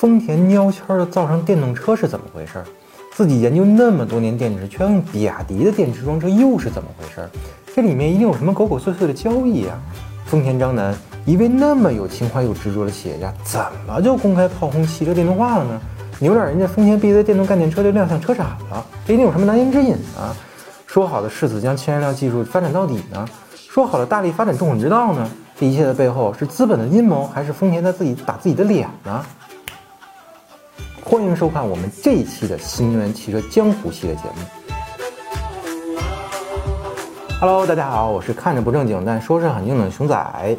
丰田喵圈的造上电动车是怎么回事？自己研究那么多年电池，却用比亚迪的电池装车，又是怎么回事？这里面一定有什么狗狗祟祟的交易啊！丰田章男，一位那么有情怀又执着的企业家，怎么就公开炮轰汽车电动化了呢？扭转人家丰田 BZ 电动概念车就亮相车展了，这一定有什么难言之隐啊？说好的誓死将氢燃料技术发展到底呢？说好了大力发展重混之道呢？这一切的背后是资本的阴谋，还是丰田在自己打自己的脸呢？欢迎收看我们这一期的新能源汽车江湖系列节目。Hello，大家好，我是看着不正经但说是很硬的熊仔。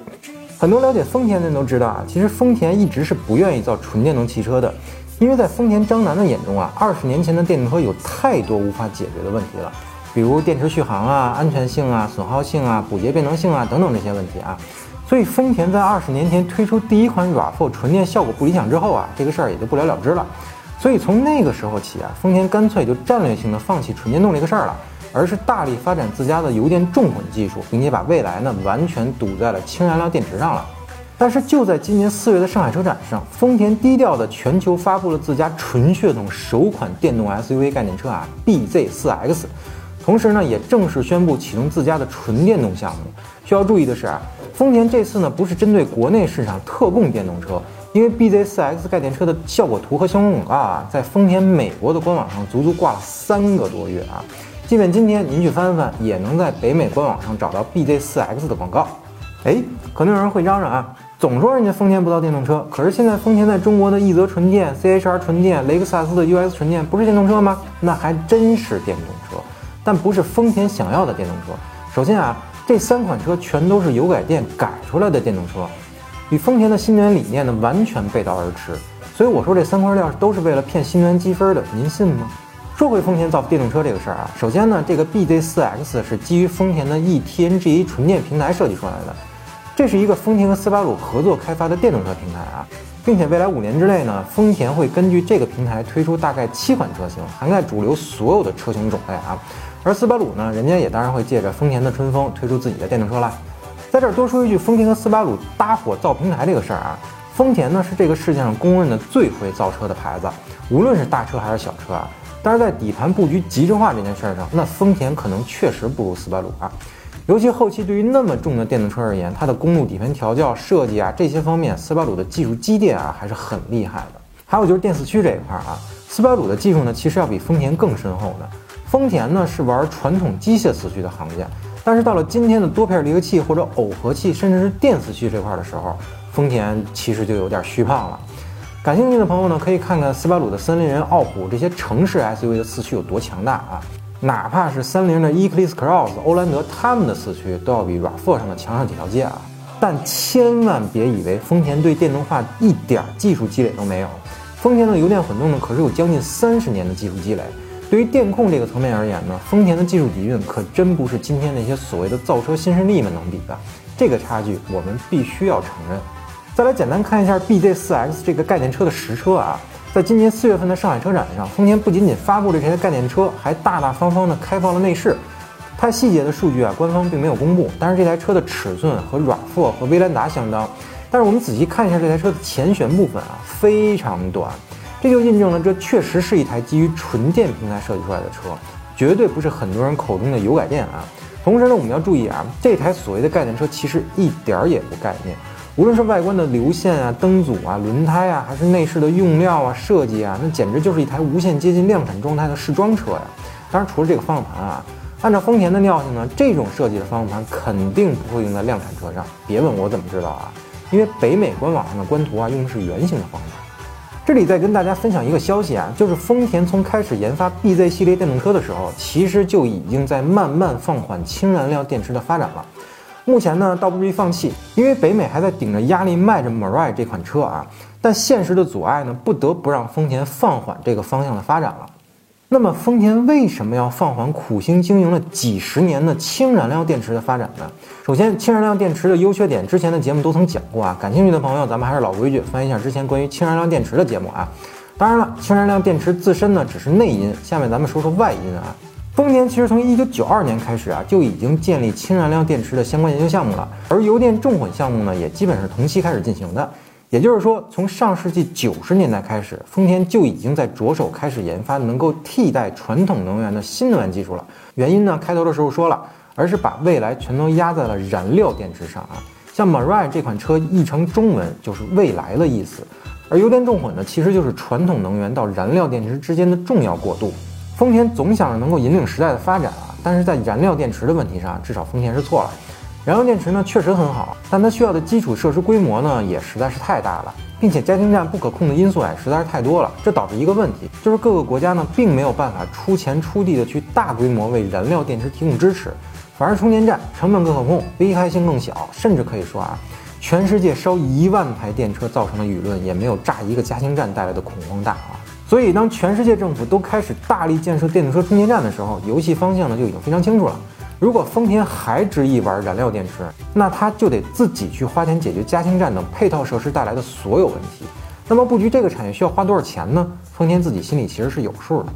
很多了解丰田的人都知道啊，其实丰田一直是不愿意造纯电动汽车的，因为在丰田张楠的眼中啊，二十年前的电动车有太多无法解决的问题了，比如电池续航啊、安全性啊、损耗性啊、补节变能性啊等等这些问题啊。所以丰田在二十年前推出第一款 RAV4 纯电效果不理想之后啊，这个事儿也就不了了之了。所以从那个时候起啊，丰田干脆就战略性的放弃纯电动这个事儿了，而是大力发展自家的油电重混技术，并且把未来呢完全堵在了氢燃料电池上了。但是就在今年四月的上海车展上，丰田低调的全球发布了自家纯血统首款电动 SUV 概念车啊，BZ4X，同时呢也正式宣布启动自家的纯电动项目。需要注意的是啊。丰田这次呢不是针对国内市场特供电动车，因为 BZ4X 概念车的效果图和相关广告啊，在丰田美国的官网上足足挂了三个多月啊。即便今天您去翻翻，也能在北美官网上找到 BZ4X 的广告。哎，可能有人会嚷嚷啊，总说人家丰田不造电动车，可是现在丰田在中国的奕泽纯电、CHR 纯电、雷克萨斯的 US 纯电不是电动车吗？那还真是电动车，但不是丰田想要的电动车。首先啊。这三款车全都是油改电改出来的电动车，与丰田的新能源理念呢完全背道而驰。所以我说这三块料都是为了骗新能源积分的，您信吗？说回丰田造电动车这个事儿啊，首先呢，这个 BZ4X 是基于丰田的 eTNGA 纯电平台设计出来的，这是一个丰田和斯巴鲁合作开发的电动车平台啊，并且未来五年之内呢，丰田会根据这个平台推出大概七款车型，涵盖主流所有的车型种类啊。而斯巴鲁呢，人家也当然会借着丰田的春风推出自己的电动车啦。在这儿多说一句，丰田和斯巴鲁搭伙造平台这个事儿啊，丰田呢是这个世界上公认的最会造车的牌子，无论是大车还是小车啊。但是在底盘布局集成化这件事儿上，那丰田可能确实不如斯巴鲁啊。尤其后期对于那么重的电动车而言，它的公路底盘调教设计啊这些方面，斯巴鲁的技术积淀啊还是很厉害的。还有就是电四驱这一块儿啊，斯巴鲁的技术呢其实要比丰田更深厚的。丰田呢是玩传统机械四驱的行家，但是到了今天的多片离合器或者耦合器，甚至是电四驱这块的时候，丰田其实就有点虚胖了。感兴趣的朋友呢，可以看看斯巴鲁的森林人、傲虎这些城市 SUV 的四驱有多强大啊！哪怕是三菱的 Eclipse Cross、欧蓝德他们的四驱都要比 RAV4 上的强上几条街啊！但千万别以为丰田对电动化一点技术积累都没有，丰田的油电混动呢可是有将近三十年的技术积累。对于电控这个层面而言呢，丰田的技术底蕴可真不是今天那些所谓的造车新势力们能比的，这个差距我们必须要承认。再来简单看一下 BZ4X 这个概念车的实车啊，在今年四月份的上海车展上，丰田不仅仅发布了这些概念车，还大大方方的开放了内饰。它细节的数据啊，官方并没有公布，但是这台车的尺寸和 RAV4 和威兰达相当。但是我们仔细看一下这台车的前悬部分啊，非常短。这就印证了，这确实是一台基于纯电平台设计出来的车，绝对不是很多人口中的油改电啊。同时呢，我们要注意啊，这台所谓的概念车其实一点儿也不概念，无论是外观的流线啊、灯组啊、轮胎啊，还是内饰的用料啊、设计啊，那简直就是一台无限接近量产状态的试装车呀。当然，除了这个方向盘啊，按照丰田的尿性呢，这种设计的方向盘肯定不会用在量产车上。别问我怎么知道啊，因为北美官网上的官图啊，用的是圆形的方向盘。这里再跟大家分享一个消息啊，就是丰田从开始研发 BZ 系列电动车的时候，其实就已经在慢慢放缓氢燃料电池的发展了。目前呢，倒不至于放弃，因为北美还在顶着压力卖着 Mirai 这款车啊，但现实的阻碍呢，不得不让丰田放缓这个方向的发展了。那么丰田为什么要放缓苦心经营了几十年的氢燃料电池的发展呢？首先，氢燃料电池的优缺点，之前的节目都曾讲过啊。感兴趣的朋友，咱们还是老规矩，翻一下之前关于氢燃料电池的节目啊。当然了，氢燃料电池自身呢只是内因，下面咱们说说外因啊。丰田其实从一九九二年开始啊，就已经建立氢燃料电池的相关研究项目了，而油电重混项目呢，也基本是同期开始进行的。也就是说，从上世纪九十年代开始，丰田就已经在着手开始研发能够替代传统能源的新能源技术了。原因呢，开头的时候说了，而是把未来全都压在了燃料电池上啊。像 Mirai 这款车译成中文就是未来的意思，而油电重混呢，其实就是传统能源到燃料电池之间的重要过渡。丰田总想着能够引领时代的发展啊，但是在燃料电池的问题上，至少丰田是错了。燃料电池呢确实很好，但它需要的基础设施规模呢也实在是太大了，并且加氢站不可控的因素也实在是太多了。这导致一个问题，就是各个国家呢并没有办法出钱出地的去大规模为燃料电池提供支持，反而充电站成本更可控，危害性更小，甚至可以说啊，全世界烧一万台电车造成的舆论也没有炸一个加氢站带来的恐慌大啊。所以当全世界政府都开始大力建设电动车充电站的时候，游戏方向呢就已经非常清楚了。如果丰田还执意玩燃料电池，那他就得自己去花钱解决加氢站等配套设施带来的所有问题。那么布局这个产业需要花多少钱呢？丰田自己心里其实是有数的。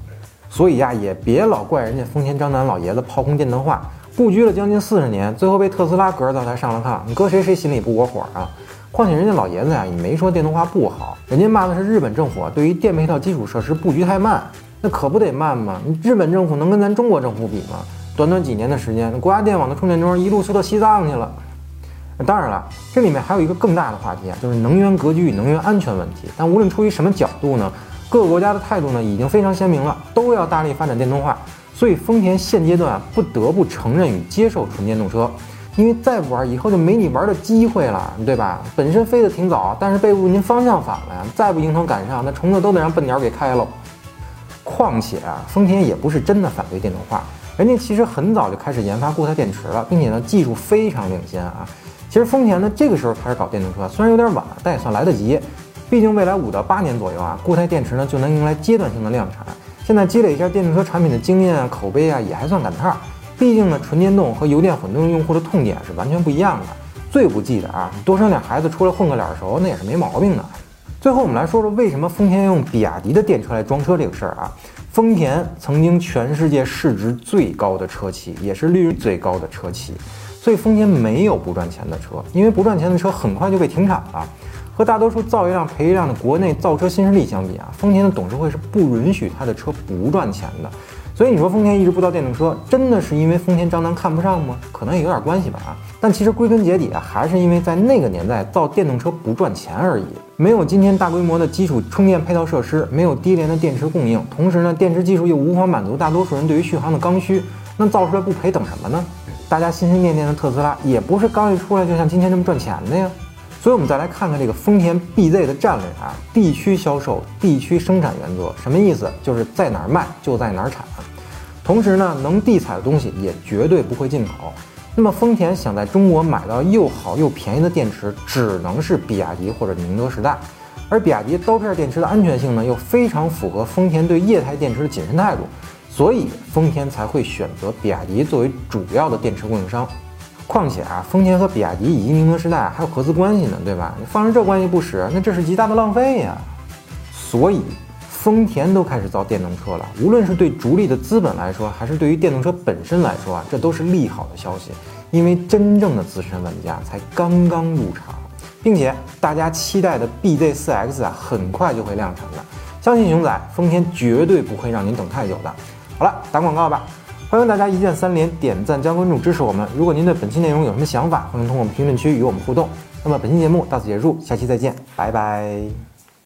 所以呀，也别老怪人家丰田章男老爷子炮轰电动化，布局了将近四十年，最后被特斯拉隔着灶台上了炕，你搁谁谁心里不窝火啊？况且人家老爷子呀，也没说电动化不好，人家骂的是日本政府对于电配套基础设施布局太慢，那可不得慢吗？日本政府能跟咱中国政府比吗？短短几年的时间，国家电网的充电桩一路修到西藏去了。当然了，这里面还有一个更大的话题啊，就是能源格局与能源安全问题。但无论出于什么角度呢，各个国家的态度呢已经非常鲜明了，都要大力发展电动化。所以丰田现阶段不得不承认与接受纯电动车，因为再不玩，以后就没你玩的机会了，对吧？本身飞得挺早，但是被误您方向反了呀，再不迎头赶上，那虫子都得让笨鸟给开了。况且啊，丰田也不是真的反对电动化。人家其实很早就开始研发固态电池了，并且呢技术非常领先啊。其实丰田呢这个时候开始搞电动车，虽然有点晚，但也算来得及。毕竟未来五到八年左右啊，固态电池呢就能迎来阶段性的量产。现在积累一下电动车产品的经验啊、口碑啊，也还算赶趟儿。毕竟呢，纯电动和油电混动用户的痛点是完全不一样的。最不济的啊，多生俩孩子出来混个脸熟，那也是没毛病的。最后我们来说说为什么丰田用比亚迪的电车来装车这个事儿啊。丰田曾经全世界市值最高的车企，也是利润最高的车企，所以丰田没有不赚钱的车，因为不赚钱的车很快就被停产了。和大多数造一辆赔一辆的国内造车新势力相比啊，丰田的董事会是不允许他的车不赚钱的。所以你说丰田一直不造电动车，真的是因为丰田章男看不上吗？可能也有点关系吧啊！但其实归根结底啊，还是因为在那个年代造电动车不赚钱而已。没有今天大规模的基础充电配套设施，没有低廉的电池供应，同时呢，电池技术又无法满足大多数人对于续航的刚需，那造出来不赔等什么呢？大家心心念念的特斯拉，也不是刚一出来就像今天这么赚钱的呀。所以，我们再来看看这个丰田 BZ 的战略啊，地区销售、地区生产原则，什么意思？就是在哪儿卖就在哪儿产。同时呢，能地采的东西也绝对不会进口。那么，丰田想在中国买到又好又便宜的电池，只能是比亚迪或者宁德时代。而比亚迪刀片电池的安全性呢，又非常符合丰田对液态电池的谨慎态度，所以丰田才会选择比亚迪作为主要的电池供应商。况且啊，丰田和比亚迪以及宁德时代还有合资关系呢，对吧？你放着这关系不使，那这是极大的浪费呀。所以，丰田都开始造电动车了。无论是对逐利的资本来说，还是对于电动车本身来说啊，这都是利好的消息。因为真正的资深玩家才刚刚入场，并且大家期待的 BZ4X 啊，很快就会量产了。相信熊仔，丰田绝对不会让您等太久的。好了，打广告吧。欢迎大家一键三连、点赞、加关注支持我们。如果您对本期内容有什么想法，欢迎通过评论区与我们互动。那么本期节目到此结束，下期再见，拜拜。